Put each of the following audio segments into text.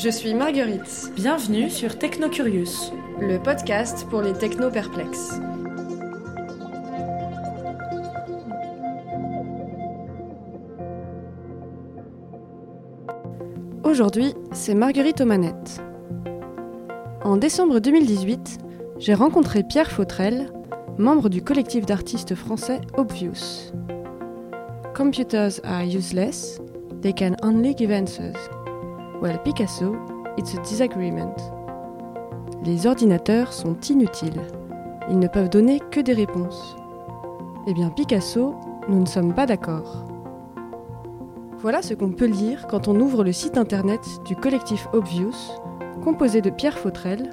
Je suis Marguerite. Bienvenue sur Technocurious, le podcast pour les techno-perplexes. Aujourd'hui, c'est Marguerite aux manettes. En décembre 2018, j'ai rencontré Pierre Fautrel, membre du collectif d'artistes français Obvious. Computers are useless, they can only give answers. Well, Picasso, it's a disagreement. Les ordinateurs sont inutiles. Ils ne peuvent donner que des réponses. Eh bien, Picasso, nous ne sommes pas d'accord. Voilà ce qu'on peut lire quand on ouvre le site internet du collectif Obvious, composé de Pierre Fautrel,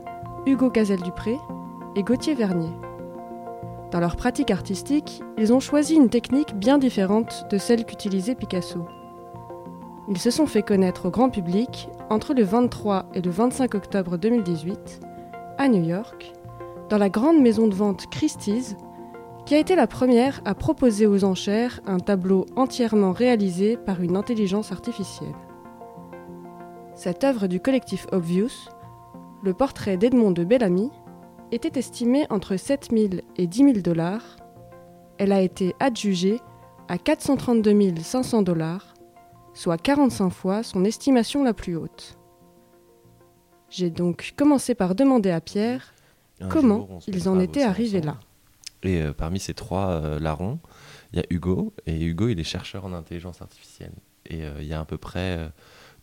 Hugo Cazel-Dupré et Gauthier Vernier. Dans leur pratique artistique, ils ont choisi une technique bien différente de celle qu'utilisait Picasso. Ils se sont fait connaître au grand public entre le 23 et le 25 octobre 2018 à New York, dans la grande maison de vente Christie's, qui a été la première à proposer aux enchères un tableau entièrement réalisé par une intelligence artificielle. Cette œuvre du collectif Obvious, le portrait d'Edmond de Bellamy, était estimée entre 7 000 et 10 000 dollars. Elle a été adjugée à 432 500 dollars, soit 45 fois son estimation la plus haute. J'ai donc commencé par demander à Pierre Un comment jour, ils en étaient arrivés ensemble. là. Et euh, parmi ces trois euh, larrons, il y a Hugo. Et Hugo, il est chercheur en intelligence artificielle. Et euh, il y a à peu près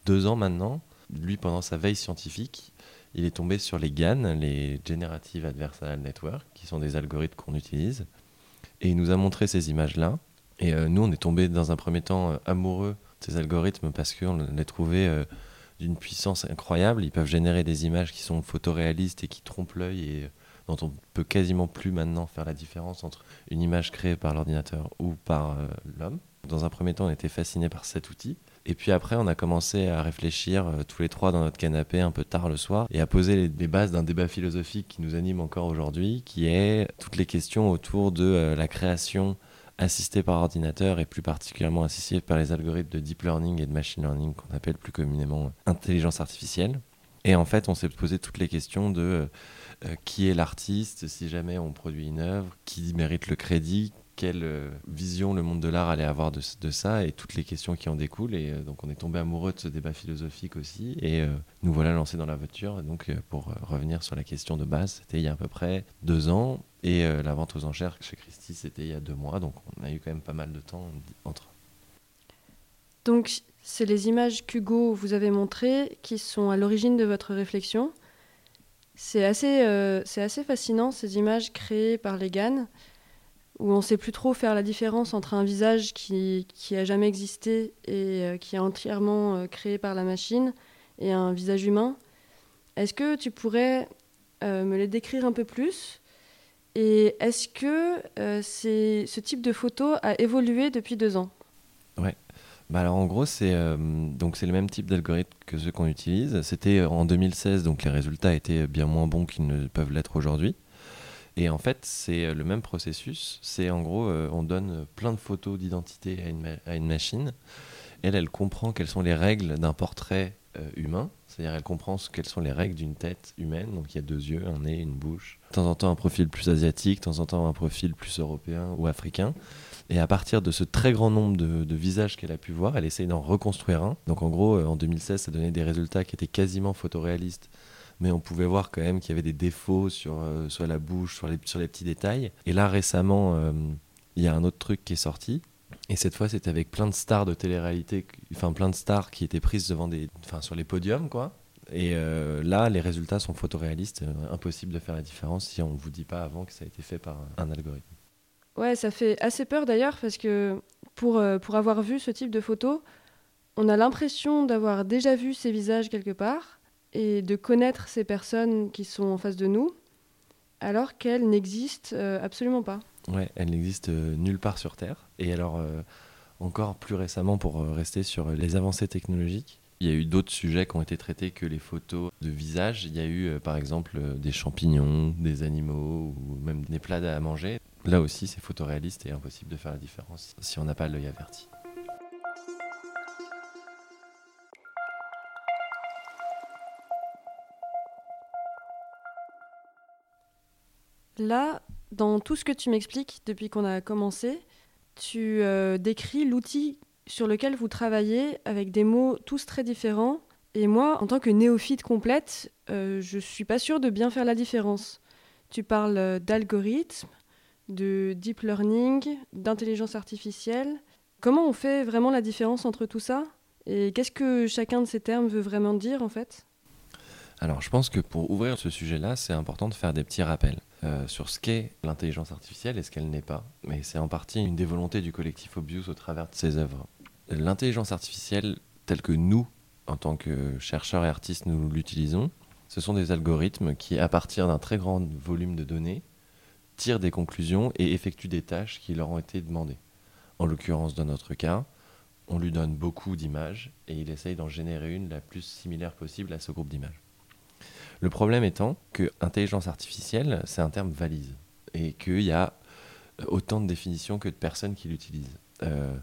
deux ans maintenant, lui, pendant sa veille scientifique, il est tombé sur les GAN, les Generative Adversarial Network, qui sont des algorithmes qu'on utilise. Et il nous a montré ces images-là. Et nous, on est tombé dans un premier temps amoureux ces algorithmes parce qu'on les trouvait euh, d'une puissance incroyable. Ils peuvent générer des images qui sont photoréalistes et qui trompent l'œil et euh, dont on peut quasiment plus maintenant faire la différence entre une image créée par l'ordinateur ou par euh, l'homme. Dans un premier temps, on était fasciné par cet outil. Et puis après, on a commencé à réfléchir tous les trois dans notre canapé un peu tard le soir et à poser les, bases d'un débat philosophique qui nous anime encore aujourd'hui, qui est toutes les questions autour de la création assistée par ordinateur et plus particulièrement assistée par les algorithmes de deep learning et de machine learning qu'on appelle plus communément euh, intelligence artificielle. Et en fait, on s'est posé toutes les questions de euh, euh, qui est l'artiste, si jamais on produit une œuvre, qui mérite le crédit, quelle euh, vision le monde de l'art allait avoir de, ça et toutes les questions qui en découlent. Et euh, donc on est tombé amoureux de ce débat philosophique aussi. Et euh, nous voilà lancés dans la voiture. Donc pour revenir sur la question de base, c'était il y a à peu près deux ans. Et la vente aux enchères chez Christie, c'était il y a deux mois. Donc on a eu quand même pas mal de temps entre. Donc, c'est les images qu'Hugo vous avez montrées qui sont à l'origine de votre réflexion. C'est assez, assez fascinant, ces images créées par les GAN, où on ne sait plus trop faire la différence entre un visage qui, qui a jamais existé et euh, qui est entièrement euh, créé par la machine et un visage humain. Est-ce que tu pourrais euh, me les décrire un peu plus? Et est-ce que ce type de photo a évolué depuis deux ans? Bah alors en gros c'est c'est le même type d'algorithme que ceux qu'on utilise. C'était en 2016 donc les résultats étaient bien moins bons qu'ils ne peuvent l'être aujourd'hui. Et en fait c'est euh, le même processus. C'est en gros euh, on donne plein de photos d'identité à une, machine. Elle elle comprend quelles sont les règles d'un portrait euh, humain. C'est-à-dire elle comprend quelles sont les règles d'une tête humaine. Donc il y a deux yeux, un nez, une bouche. De temps en temps un profil plus asiatique, de temps en temps un profil plus européen ou africain. Et à partir de ce très grand nombre de, de visages qu'elle a pu voir, elle essaye d'en reconstruire un. Donc en gros, euh, en 2016, ça donnait des résultats qui étaient quasiment photoréalistes. Mais on pouvait voir quand même qu'il y avait des défauts sur, euh, sur la bouche, sur les, sur les petits détails. Et là, récemment, euh, il y a un autre truc qui est sorti. Et cette fois, c'était avec plein de stars de télé-réalité, enfin plein de stars qui étaient prises devant des, enfin sur les podiums, quoi. Et euh, là, les résultats sont photoréalistes. impossible de faire la différence si on ne vous dit pas avant que ça a été fait par un, algorithme. Ouais, ça fait assez peur d'ailleurs parce que pour, pour avoir vu ce type de photos, on a l'impression d'avoir déjà vu ces visages quelque part et de connaître ces personnes qui sont en face de nous alors qu'elles n'existent euh, absolument pas. Ouais, elles n'existent euh, nulle part sur Terre. Et alors, euh, encore plus récemment, pour rester sur les avancées technologiques, il y a eu d'autres sujets qui ont été traités que les photos de visage. Il y a eu, par exemple, des champignons, des animaux ou même des plats à manger. Là aussi, c'est photoréaliste et impossible de faire la différence si on n'a pas l'œil averti. Là, dans tout ce que tu m'expliques depuis qu'on a commencé, tu euh, décris l'outil sur lequel vous travaillez avec des mots tous très différents. Et moi, en tant que néophyte complète, euh, je suis pas sûre de bien faire la différence. Tu parles euh, d'algorithmes, de deep learning, d'intelligence artificielle. Comment on fait vraiment la différence entre tout ça? Et qu'est-ce que chacun de ces termes veut vraiment dire en fait? Alors, je pense que pour ouvrir ce sujet-là, c'est important de faire des petits rappels euh, sur ce qu'est l'intelligence artificielle et ce qu'elle n'est pas. Mais c'est en partie une des volontés du collectif Obvious au travers de ses œuvres. L'intelligence artificielle, telle que nous, en tant que chercheurs et artistes, nous l'utilisons, ce sont des algorithmes qui, à partir d'un très grand volume de données, tirent des conclusions et effectuent des tâches qui leur ont été demandées. En l'occurrence, dans notre cas, on lui donne beaucoup d'images et il essaye d'en générer une la plus similaire possible à ce groupe d'images. Le problème étant que intelligence artificielle, c'est un terme valise et qu'il y a autant de définitions que de personnes qui l'utilisent. Euh,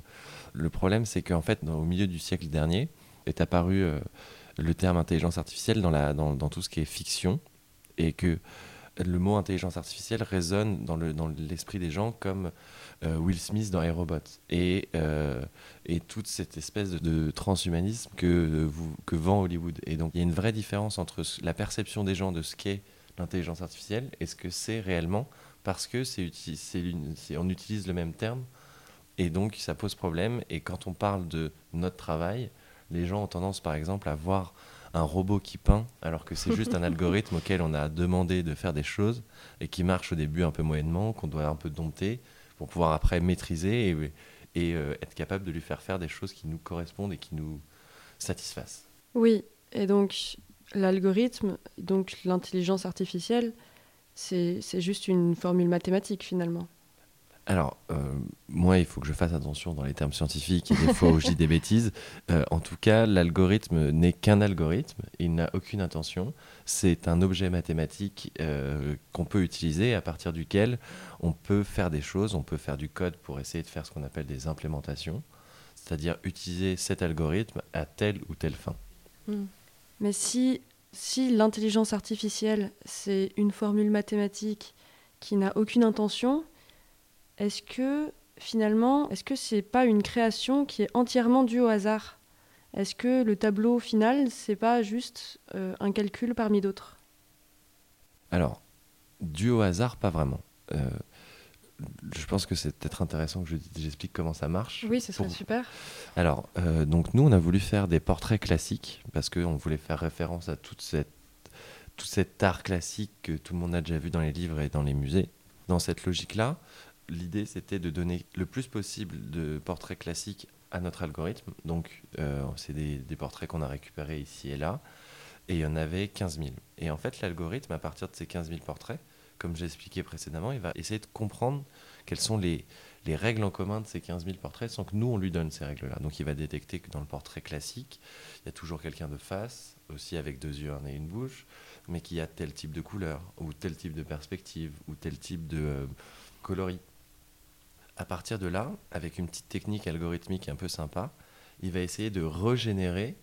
le problème, c'est qu'en fait, au milieu du siècle dernier, est apparu euh, le terme intelligence artificielle dans, tout ce qui est fiction et que le mot intelligence artificielle résonne dans le- dans l'esprit des gens comme euh, Will Smith dans Aerobot et, euh, et toute cette espèce de, de transhumanisme que, euh, vous- que vend Hollywood. Et donc il y a une vraie différence entre la perception des gens de ce qu'est l'intelligence artificielle et ce que c'est réellement parce que c'est- on utilise le même terme et donc ça pose problème. Et quand on parle de notre travail, les gens ont tendance par exemple à voir un robot qui peint alors que c'est juste un algorithme auquel on a demandé de faire des choses et qui marche au début un peu moyennement, qu'on doit un peu dompter pour pouvoir après maîtriser et, euh, être capable de lui faire faire des choses qui nous correspondent et qui nous satisfassent. Oui, et donc l'algorithme, donc l'intelligence artificielle, c'est c'est juste une formule mathématique finalement. Alors, euh, moi, il faut que je fasse attention dans les termes scientifiques et des fois où je dis des bêtises. Euh, en tout cas, l'algorithme n'est qu'un algorithme, il n'a aucune intention. C'est un objet mathématique euh, qu'on peut utiliser à partir duquel on peut faire des choses, on peut faire du code pour essayer de faire ce qu'on appelle des implémentations, c'est-à-dire utiliser cet algorithme à telle ou telle fin. Mais si, si l'intelligence artificielle, c'est une formule mathématique qui n'a aucune intention, est-ce que finalement, est-ce que c'est pas une création qui est entièrement due au hasard? Est-ce que le tableau final, c'est pas juste euh, un calcul parmi d'autres? Alors, dû au hasard, pas vraiment. Euh, je pense que c'est peut-être intéressant que je- j'explique comment ça marche. Oui, ce serait Pour- super. Alors, euh, donc nous, on a voulu faire des portraits classiques parce qu'on voulait faire référence à toute cette, tout cet art classique que tout le monde a déjà vu dans les livres et dans les musées. Dans cette logique-là, l'idée, c'était de donner le plus possible de portraits classiques à notre algorithme. Donc, euh, c'est des, portraits qu'on a récupérés ici et là. Et il y en avait 15 000. Et en fait, l'algorithme, à partir de ces 15 000 portraits, comme j'ai expliqué précédemment, il va essayer de comprendre quelles sont les, les règles en commun de ces 15 000 portraits sans que nous, on lui donne ces règles-là. Donc il va détecter que dans le portrait classique, il y a toujours quelqu'un de face, aussi avec deux yeux, un nez et une bouche, mais qui a tel type de couleur, ou tel type de perspective, ou tel type de euh, coloris. À partir de là, avec une petite technique algorithmique un peu sympa, il va essayer de régénérer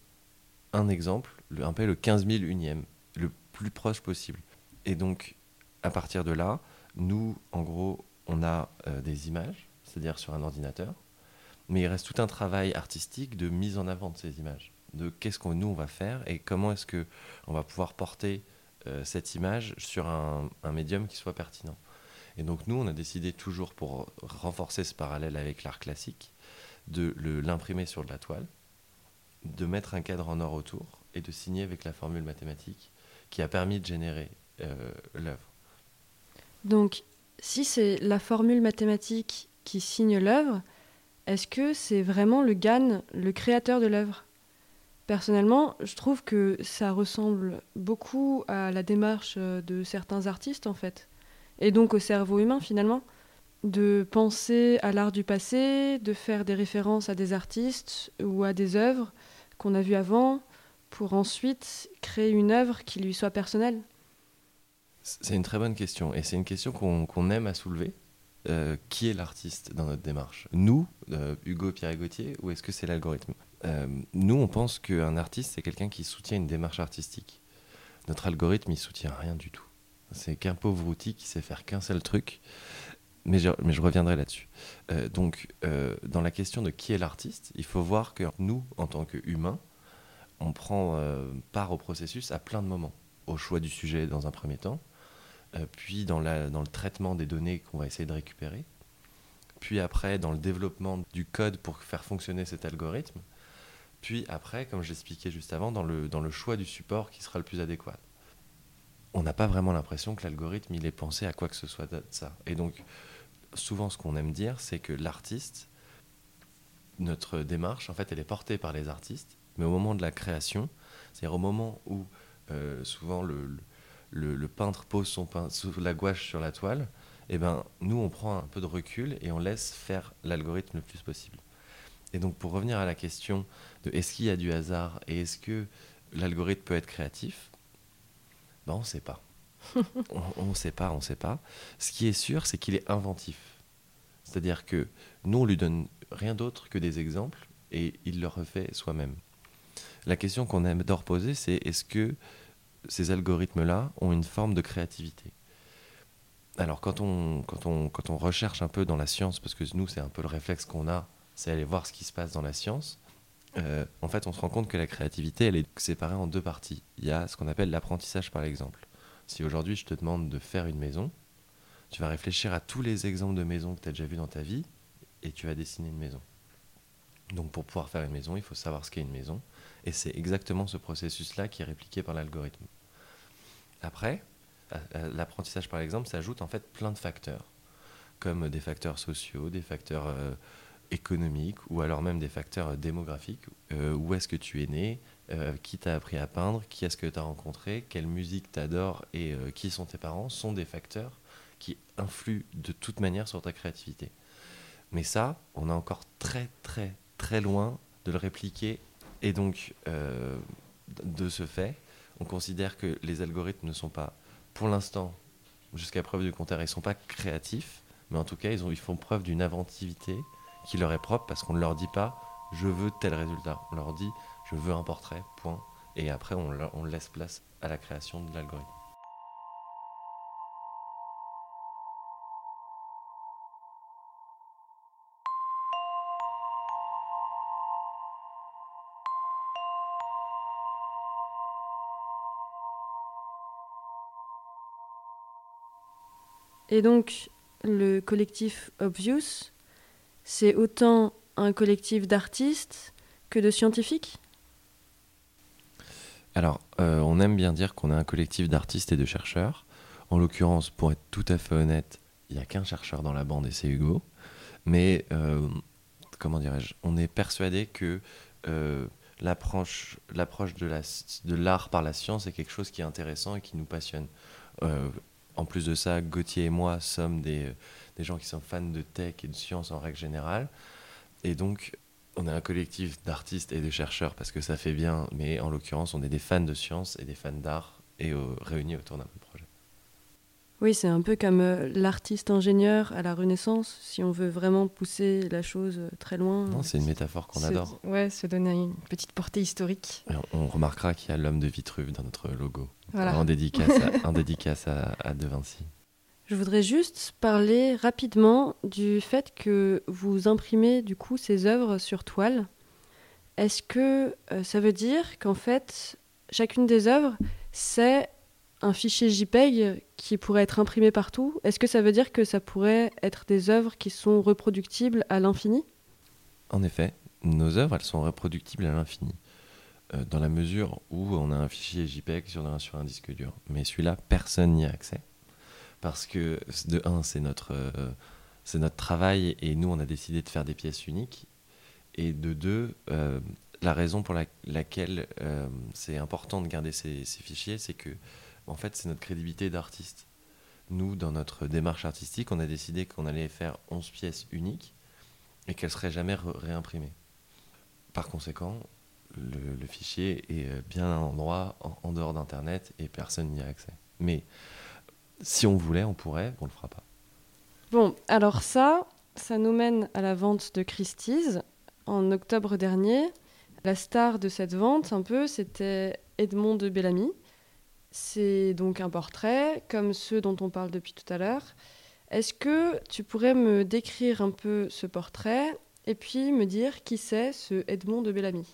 un exemple, le- un peu le 15 000 unième, le plus proche possible. Et donc, à partir de là, nous, en gros, on a euh, des images, c'est-à-dire sur un ordinateur, mais il reste tout un travail artistique de mise en avant de ces images, de qu'est-ce que nous on va faire et comment est-ce que on va pouvoir porter euh, cette image sur un médium qui soit pertinent. Et donc nous, on a décidé toujours pour renforcer ce parallèle avec l'art classique, de l'imprimer sur de la toile, de mettre un cadre en or autour et de signer avec la formule mathématique qui a permis de générer euh, l'œuvre. Donc, si c'est la formule mathématique qui signe l'œuvre, est-ce que c'est vraiment le GAN, le créateur de l'œuvre? Personnellement, je trouve que ça ressemble beaucoup à la démarche euh, de certains artistes, en fait, et donc au cerveau humain, finalement, de penser à l'art du passé, de faire des références à des artistes ou à des œuvres qu'on a vues avant, pour ensuite créer une œuvre qui lui soit personnelle. C'est une très bonne question, et c'est une question qu'on aime à soulever. Euh, qui est l'artiste dans notre démarche? Nous, euh, Hugo, Pierre et Gauthier, ou est-ce que c'est l'algorithme? Euh, Nous, on pense qu'un artiste, c'est quelqu'un qui soutient une démarche artistique. Notre algorithme, il soutient rien du tout. C'est qu'un pauvre outil qui sait faire qu'un seul truc. Mais je, reviendrai là-dessus. donc, dans la question de qui est l'artiste, il faut voir que nous, en tant qu'humains, on prend part au processus à plein de moments. Au choix du sujet dans un premier temps, euh, puis dans, le traitement des données qu'on va essayer de récupérer, puis après dans le développement du code pour faire fonctionner cet algorithme, puis après, comme je l'expliquais juste avant, dans le choix du support qui sera le plus adéquat. On n'a pas vraiment l'impression que l'algorithme il est pensé à quoi que ce soit de ça. Et donc, souvent, ce qu'on aime dire, c'est que l'artiste, notre démarche, en fait, elle est portée par les artistes, mais au moment de la création, c'est-à-dire au moment où euh, souvent le, peintre pose son sous la gouache sur la toile, eh ben, nous, on prend un peu de recul et on laisse faire l'algorithme le plus possible. Et donc, pour revenir à la question de est-ce qu'il y a du hasard et est-ce que l'algorithme peut être créatif, ben, on ne sait pas. on ne sait pas, on ne sait pas. Ce qui est sûr, c'est qu'il est inventif. C'est-à-dire que nous, on lui donne rien d'autre que des exemples et il le refait soi-même. La question qu'on aime d'or poser, c'est est-ce que ces algorithmes-là ont une forme de créativité? Alors quand on, quand, on, quand on recherche un peu dans la science, parce que nous c'est un peu le réflexe qu'on a, c'est aller voir ce qui se passe dans la science, euh, en fait on se rend compte que la créativité elle est séparée en deux parties. Il y a ce qu'on appelle l'apprentissage par exemple. Si aujourd'hui je te demande de faire une maison, tu vas réfléchir à tous les exemples de maisons que tu as déjà vus dans ta vie et tu vas dessiner une maison. Donc pour pouvoir faire une maison, il faut savoir ce qu'est une maison. Et c'est exactement ce processus-là qui est répliqué par l'algorithme. Après, l'apprentissage par exemple s'ajoute en fait plein de facteurs, comme des facteurs sociaux, des facteurs euh, économiques ou alors même des facteurs démographiques. Euh, où est-ce que tu es né euh, Qui t'a appris à peindre Qui est-ce que tu as rencontré Quelle musique t'adores Et qui sont tes parents sont des facteurs qui influent de toute manière sur ta créativité. Mais ça, on est encore très très très loin de le répliquer. Et donc, de ce fait, on considère que les algorithmes ne sont pas, pour l'instant, jusqu'à preuve du contraire, ils ne sont pas créatifs, mais en tout cas, ils font preuve d'une inventivité qui leur est propre parce qu'on ne leur dit pas je veux tel résultat. On leur dit je veux un portrait, point. Et après, on, laisse place à la création de l'algorithme. Et donc, le collectif Obvious, c'est autant un collectif d'artistes que de scientifiques? Alors, euh, on aime bien dire qu'on est un collectif d'artistes et de chercheurs. En l'occurrence, pour être tout à fait honnête, il n'y a qu'un chercheur dans la bande et c'est Hugo. Mais, euh, comment dirais-je, on est persuadé que euh, l'approche de l'art par la science est quelque chose qui est intéressant et qui nous passionne en plus de ça, Gauthier et moi sommes des, des, gens qui sont fans de tech et de science en règle générale. Et donc, on est un collectif d'artistes et de chercheurs parce que ça fait bien, mais en l'occurrence, on est des fans de science et des fans d'art et réunis autour d'un projet. Oui, c'est un peu comme euh, l'artiste ingénieur à la Renaissance, si on veut vraiment pousser la chose euh, très loin. Non, c'est une métaphore qu'on adore. Ouais, se donner une petite portée historique. on, remarquera qu'il y a l'homme de Vitruve dans notre logo, voilà. en dédicace, à, dédicace à, à De Vinci. Je voudrais juste parler rapidement du fait que vous imprimez du coup ces œuvres sur toile. Est-ce que euh, ça veut dire qu'en fait, chacune des œuvres, c'est un fichier JPEG qui pourrait être imprimé partout, est-ce que ça veut dire que ça pourrait être des œuvres qui sont reproductibles à l'infini? En effet, nos œuvres, elles sont reproductibles à l'infini, euh, dans la mesure où on a un fichier JPEG sur un, sur un disque dur. Mais celui-là, personne n'y a accès, parce que de un, c'est notre, euh, c'est notre travail et nous, on a décidé de faire des pièces uniques. Et de deux, euh, la raison pour la- laquelle euh, c'est important de garder ces, ces fichiers, c'est que en fait, c'est notre crédibilité d'artiste. Nous, dans notre démarche artistique, on a décidé qu'on allait faire 11 pièces uniques et qu'elles seraient jamais réimprimées. Par conséquent, le, fichier est bien à un endroit en, en dehors d'Internet et personne n'y a accès. Mais si on voulait, on pourrait, on le fera pas. Bon, alors ça, ça nous mène à la vente de Christie's en octobre dernier. La star de cette vente, un peu, c'était Edmond de Bellamy. C'est donc un portrait, comme ceux dont on parle depuis tout à l'heure. Est-ce que tu pourrais me décrire un peu ce portrait et puis me dire qui c'est ce Edmond de Bellamy?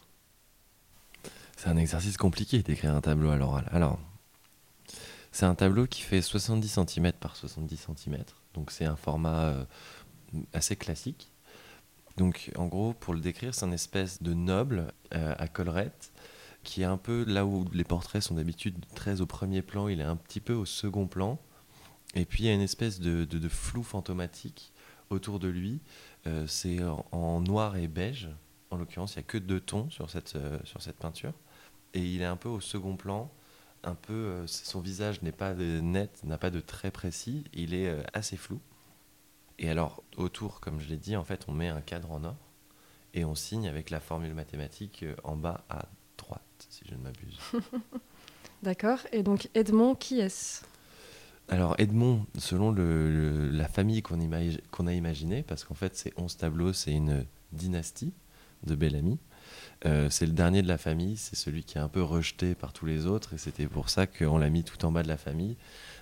C'est un exercice compliqué d'écrire un tableau à l'oral. Alors, c'est un tableau qui fait 70 cm par 70 cm. Donc, c'est un format euh, assez classique. Donc, en gros, pour le décrire, c'est une espèce de noble euh, à collerette qui est un peu là où les portraits sont d'habitude très au premier plan, il est un petit peu au second plan. Et puis, il y a une espèce de, flou fantomatique autour de lui. Euh, c'est en, en noir et beige. En l'occurrence, il n'y a que deux tons sur cette, euh, sur cette peinture. Et il est un peu au second plan. Un peu, euh, son visage n'est pas de- net, n'a pas de traits précis. Il est euh, assez flou. Et alors, autour, comme je l'ai dit, en fait, on met un cadre en or et on signe avec la formule mathématique euh, en bas à droite, si je ne m'abuse. D'accord. Et donc Edmond, qui est-ce? Alors Edmond, selon le- le- la famille qu'on imagi- qu'on a imaginée, parce qu'en fait c'est 11 tableaux, c'est une dynastie de Bellamy. Euh, c'est le dernier de la famille, c'est celui qui est un peu rejeté par tous les autres, et c'était pour ça qu'on l'a mis tout en bas de la famille.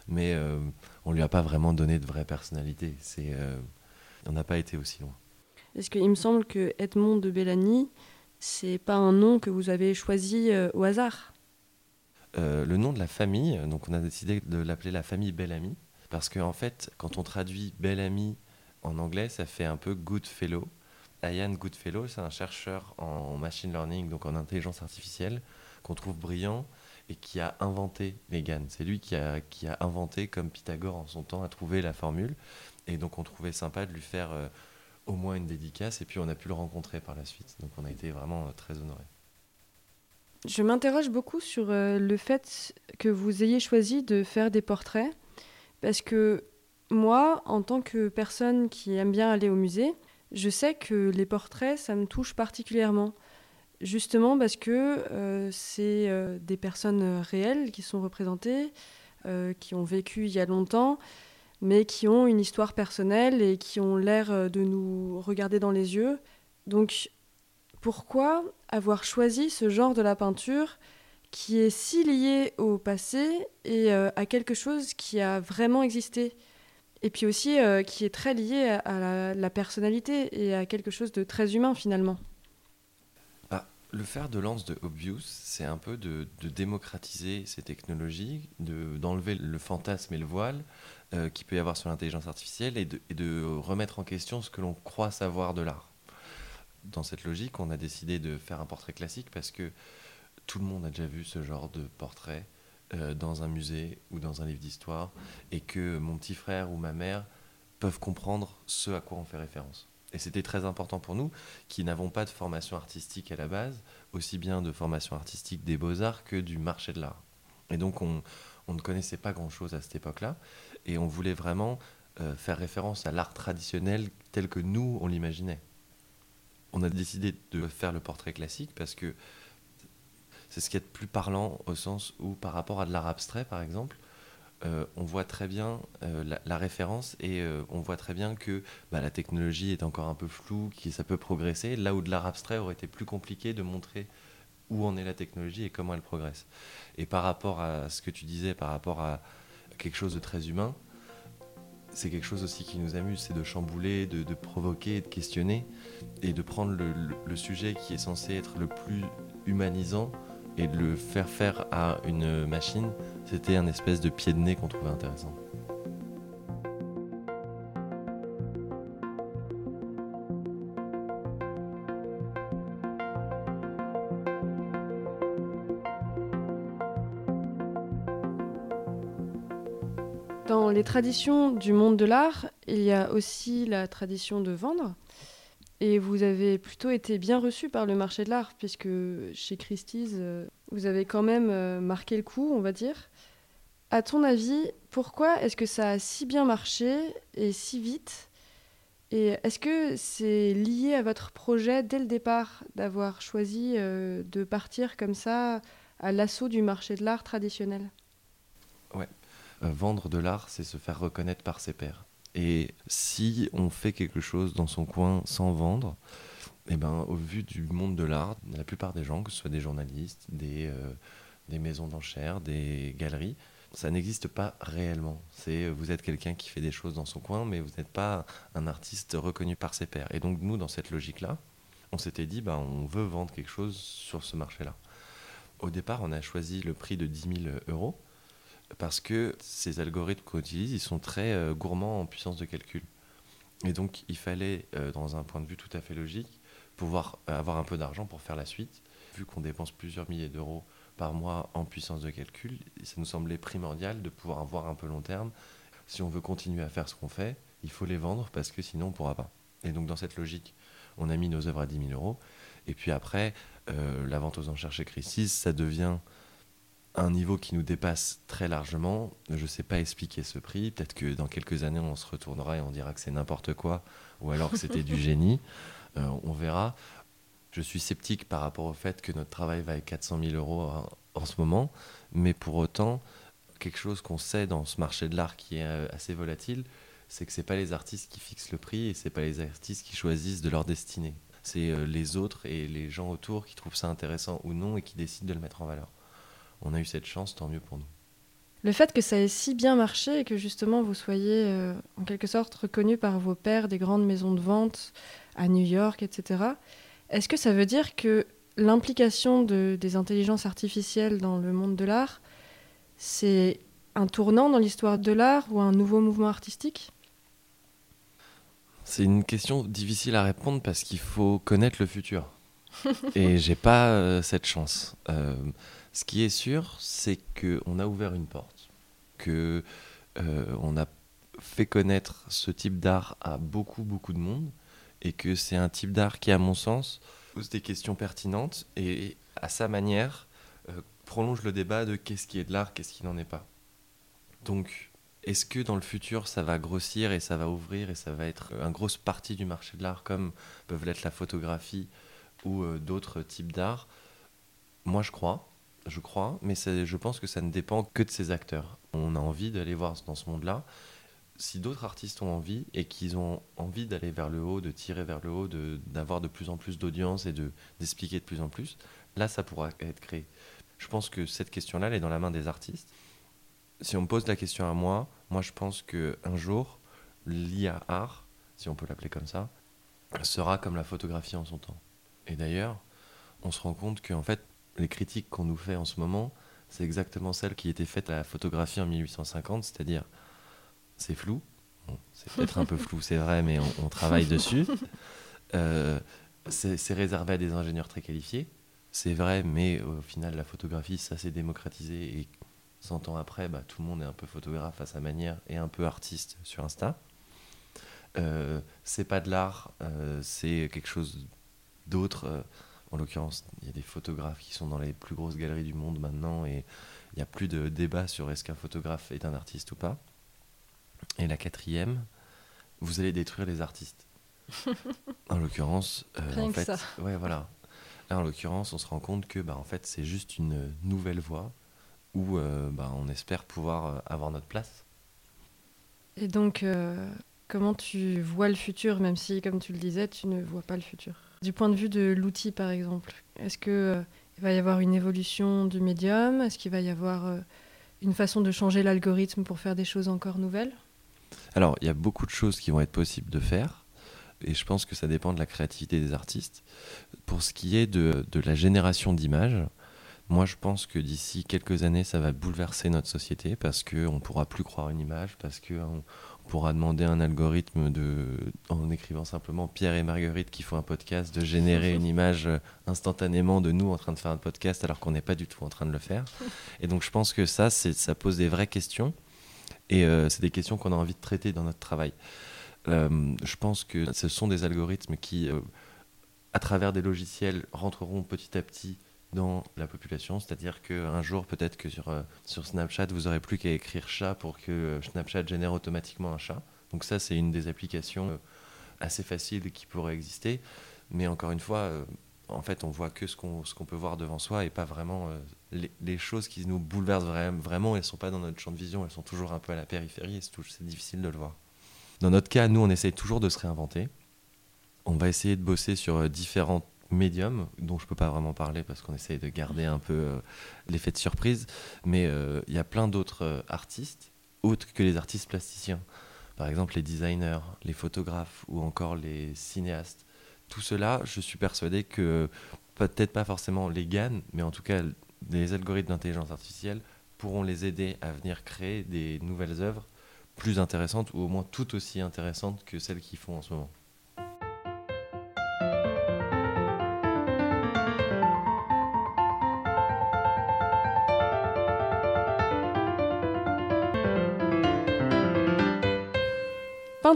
Mais euh, on lui a pas vraiment donné de vraie personnalité. C'est, euh, on n'a pas été aussi loin. Est-ce qu'il me semble que Edmond de Bellamy, c'est pas un nom que vous avez choisi euh, au hasard le nom de la famille, donc on a décidé de l'appeler la famille Bellamy, parce qu'en en fait, quand on traduit Bellamy en anglais, ça fait un peu Goodfellow. Ian Goodfellow, c'est un chercheur en machine learning, donc en intelligence artificielle, qu'on trouve brillant et qui a inventé les GAN. C'est lui qui a, inventé, comme Pythagore en son temps, a trouvé la formule. Et donc on trouvait sympa de lui faire euh, au moins une dédicace, et puis on a pu le rencontrer par la suite. Donc on a été vraiment euh, très honorés. Je m'interroge beaucoup sur euh, le fait que vous ayez choisi de faire des portraits, parce que moi, en tant que personne qui aime bien aller au musée, je sais que les portraits, ça me touche particulièrement. Justement parce que euh, c'est euh, des personnes euh, réelles qui sont représentées, qui ont vécu il y a longtemps, mais qui ont une histoire personnelle et qui ont l'air de nous regarder dans les yeux. Donc pourquoi avoir choisi ce genre de la peinture qui est si lié au passé et à quelque chose qui a vraiment existé? Et puis aussi euh, qui est très lié à, la, personnalité et à quelque chose de très humain finalement. Ah, le fer de lance de Obvious, c'est un peu de, démocratiser ces technologies, de- d'enlever le fantasme et le voile euh, qu'il peut y avoir sur l'intelligence artificielle et de, et de remettre en question ce que l'on croit savoir de l'art. Dans cette logique, on a décidé de faire un portrait classique parce que tout le monde a déjà vu ce genre de portrait euh, dans un musée ou dans un livre d'histoire et que mon petit frère ou ma mère peuvent comprendre ce à quoi on fait référence. Et c'était très important pour nous qui n'avons pas de formation artistique à la base, aussi bien de formation artistique des beaux-arts que du marché de l'art. Et donc on, ne connaissait pas grand-chose à cette époque-là, et on voulait vraiment euh, faire référence à l'art traditionnel tel que nous, on l'imaginait. On a décidé de faire le portrait classique parce que c'est ce qui est de plus parlant au sens où par rapport à de l'art abstrait, par exemple, euh, on voit très bien euh, la, référence et euh, on voit très bien que bah, la technologie est encore un peu floue, que ça peut progresser, là où de l'art abstrait aurait été plus compliqué de montrer où en est la technologie et comment elle progresse. Et par rapport à ce que tu disais, par rapport à quelque chose de très humain, c'est quelque chose aussi qui nous amuse, c'est de chambouler, de, provoquer, de questionner, et de prendre le sujet qui est censé être le plus humanisant et de le faire faire à une machine, c'était un espèce de pied de nez qu'on trouvait intéressant. Dans les traditions du monde de l'art, il y a aussi la tradition de vendre. Et vous avez plutôt été bien reçu par le marché de l'art, puisque chez Christie's, euh, vous avez quand même euh, marqué le coup, on va dire. À ton avis, pourquoi est-ce que ça a si bien marché et si vite? Et est-ce que c'est lié à votre projet dès le départ d'avoir choisi euh, de partir comme ça à l'assaut du marché de l'art traditionnel? Euh, vendre de l'art, c'est se faire reconnaître par ses pairs. Et si on fait quelque chose dans son coin sans vendre, eh ben, au vu du monde de l'art, la plupart des gens, que ce soit des journalistes, des, euh, maisons d'enchères, des galeries, ça n'existe pas réellement. C'est euh, vous êtes quelqu'un qui fait des choses dans son coin, mais vous n'êtes pas un artiste reconnu par ses pairs. Et donc nous, dans cette logique-là, on s'était dit, bah, on veut vendre quelque chose sur ce marché-là. Au départ, on a choisi le prix de 10 000 euros parce que ces algorithmes qu'on utilise, ils sont très euh, gourmands en puissance de calcul. Et donc, il fallait, euh, dans un point de vue tout à fait logique, pouvoir euh, avoir un peu d'argent pour faire la suite. Vu qu'on dépense plusieurs milliers d'euros par mois en puissance de calcul, ça nous semblait primordial de pouvoir avoir un peu long terme. Si on veut continuer à faire ce qu'on fait, il faut les vendre parce que sinon on ne pourra pas. Et donc, dans cette logique, on a mis nos œuvres à 10 000 euros. Et puis après, euh, la vente aux enchères chez Christie's, ça devient un niveau qui nous dépasse très largement. Je ne sais pas expliquer ce prix. Peut-être que dans quelques années, on se retournera et on dira que c'est n'importe quoi, ou alors que c'était du génie. Euh, on verra. Je suis sceptique par rapport au fait que notre travail va à 400 000 euros en, ce moment, mais pour autant, quelque chose qu'on sait dans ce marché de l'art qui est euh, assez volatile, c'est que c'est pas les artistes qui fixent le prix et c'est pas les artistes qui choisissent de leur destinée. C'est euh, les autres et les gens autour qui trouvent ça intéressant ou non et qui décident de le mettre en valeur. On a eu cette chance, tant mieux pour nous. Le fait que ça ait si bien marché et que justement vous soyez euh, en quelque sorte reconnu par vos pairs des grandes maisons de vente à New York, etc., est-ce que ça veut dire que l'implication de, des intelligences artificielles dans le monde de l'art, c'est un tournant dans l'histoire de l'art ou un nouveau mouvement artistique? C'est une question difficile à répondre parce qu'il faut connaître le futur. et j'ai pas euh, cette chance. Euh, ce qui est sûr, c'est qu'on a ouvert une porte, que euh, on a fait connaître ce type d'art à beaucoup beaucoup de monde, et que c'est un type d'art qui, à mon sens, pose des questions pertinentes et, à sa manière, euh, prolonge le débat de qu'est-ce qui est de l'art, qu'est-ce qui n'en est pas. Donc, est-ce que dans le futur, ça va grossir et ça va ouvrir et ça va être une grosse partie du marché de l'art, comme peuvent l'être la photographie ou euh, d'autres types d'art? Moi, je crois je crois, mais je pense que ça ne dépend que de ces acteurs. On a envie d'aller voir dans ce monde-là. Si d'autres artistes ont envie et qu'ils ont envie d'aller vers le haut, de tirer vers le haut, de- d'avoir de, plus en plus d'audience et de- d'expliquer de, plus en plus, là, ça pourra être créé. Je pense que cette question-là, elle est dans la main des artistes. Si on me pose la question à moi, moi, je pense qu'un jour, l'IA art, si on peut l'appeler comme ça, sera comme la photographie en son temps. Et d'ailleurs, on se rend compte qu'en fait, les critiques qu'on nous fait en ce moment, c'est exactement celles qui étaient faites à la photographie en 1850, c'est-à-dire c'est flou, Bon, c'est peut-être un peu flou, c'est vrai, mais on, on travaille dessus. Euh, c'est c'est réservé à des ingénieurs très qualifiés, c'est vrai, mais au final, la photographie, ça s'est démocratisé et 100 ans après, bah, tout le monde est un peu photographe à sa manière et un peu artiste sur Insta. Euh, c'est pas de l'art, euh, c'est quelque chose d'autre. En l'occurrence, il y a des photographes qui sont dans les plus grosses galeries du monde maintenant et il n'y a plus de débat sur est-ce qu'un photographe est un artiste ou pas. Et la quatrième, vous allez détruire les artistes. en l'occurrence, euh, en fait, ça. ouais, voilà. Là, en l'occurrence, on se rend compte que, bah, en fait, c'est juste une nouvelle voie où, euh, bah, on espère pouvoir euh, avoir notre place. Et donc, euh, comment tu vois le futur, même si, comme tu le disais, tu ne vois pas le futur? Du point de vue de l'outil, par exemple, est-ce que euh, va y avoir une évolution du médium? Est-ce qu'il va y avoir euh, une façon de changer l'algorithme pour faire des choses encore nouvelles? Alors, il y a beaucoup de choses qui vont être possibles de faire, et je pense que ça dépend de la créativité des artistes. Pour ce qui est de, de la génération d'images, moi je pense que d'ici quelques années, ça va bouleverser notre société parce qu'on ne pourra plus croire une image, parce qu'on on pourra demander à un algorithme, de, en écrivant simplement Pierre et Marguerite qui font un podcast, de générer une image instantanément de nous en train de faire un podcast alors qu'on n'est pas du tout en train de le faire. Et donc je pense que ça, ça pose des vraies questions. Et euh, c'est des questions qu'on a envie de traiter dans notre travail. Euh, je pense que ce sont des algorithmes qui, euh, à travers des logiciels, rentreront petit à petit dans la population. C'est-à-dire qu'un jour, peut-être que sur, euh, sur Snapchat, vous n'aurez plus qu'à écrire chat pour que euh, Snapchat génère automatiquement un chat. Donc ça, c'est une des applications euh, assez faciles qui pourrait exister. Mais encore une fois, en fait, on voit que ce qu'on qu'on peut voir devant soi et pas vraiment les, les choses qui nous bouleversent vra- vraiment. Elles sont pas dans notre champ de vision, elles sont toujours un peu à la périphérie et c'est difficile de le voir. Dans notre cas, nous, on essaye toujours de se réinventer. On va essayer de bosser sur euh, médiums dont je peux pas vraiment parler parce qu'on essaye de garder un peu euh, l'effet de surprise. Mais euh, il y a plein d'autres euh, artistes, autres que les artistes plasticiens. Par exemple, les designers, les photographes ou encore les cinéastes. Tout cela, je suis persuadé que peut-être pas forcément les GAN, mais en tout cas les algorithmes d'intelligence artificielle pourront les aider à venir créer des nouvelles œuvres plus intéressantes ou au moins tout aussi intéressantes que celles qu'ils font en ce moment.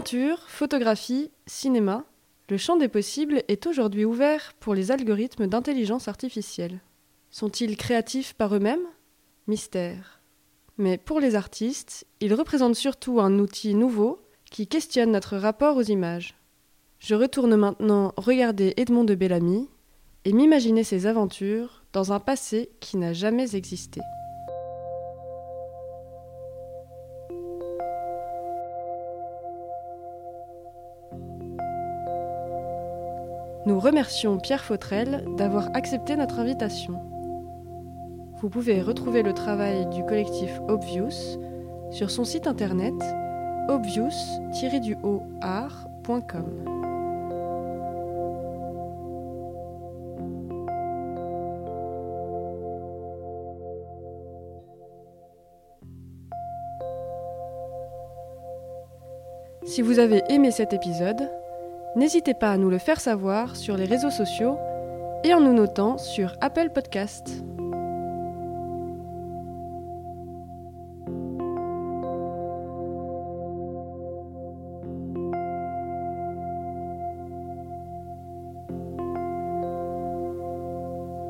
Peinture, photographie, cinéma, le champ des possibles est aujourd'hui ouvert pour les algorithmes d'intelligence artificielle. Sont-ils créatifs par eux-mêmes? Mystère. Mais pour les artistes, ils représentent surtout un outil nouveau qui questionne notre rapport aux images. Je retourne maintenant regarder Edmond de Bellamy et m'imaginer ses aventures dans un passé qui n'a jamais existé. Nous remercions Pierre Fautrel d'avoir accepté notre invitation. Vous pouvez retrouver le travail du collectif Obvious sur son site internet obvious-art.com. Si vous avez aimé cet épisode, n'hésitez pas à nous le faire savoir sur les réseaux sociaux et en nous notant sur Apple Podcast.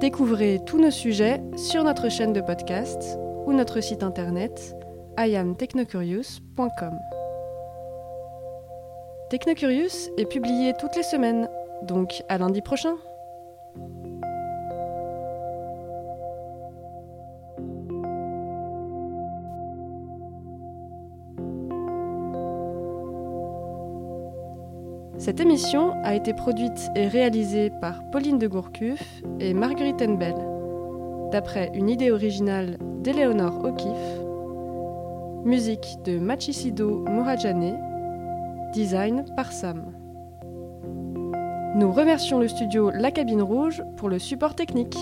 Découvrez tous nos sujets sur notre chaîne de podcast ou notre site internet iamtechnocurious.com. Technocurious est publié toutes les semaines, donc à lundi prochain. Cette émission a été produite et réalisée par Pauline de Gourcuff et Marguerite Enbel, d'après une idée originale d'Eleonore O'Keeffe, musique de Machisido Morajane, design par Sam. Nous remercions le studio La Cabine Rouge pour le support technique.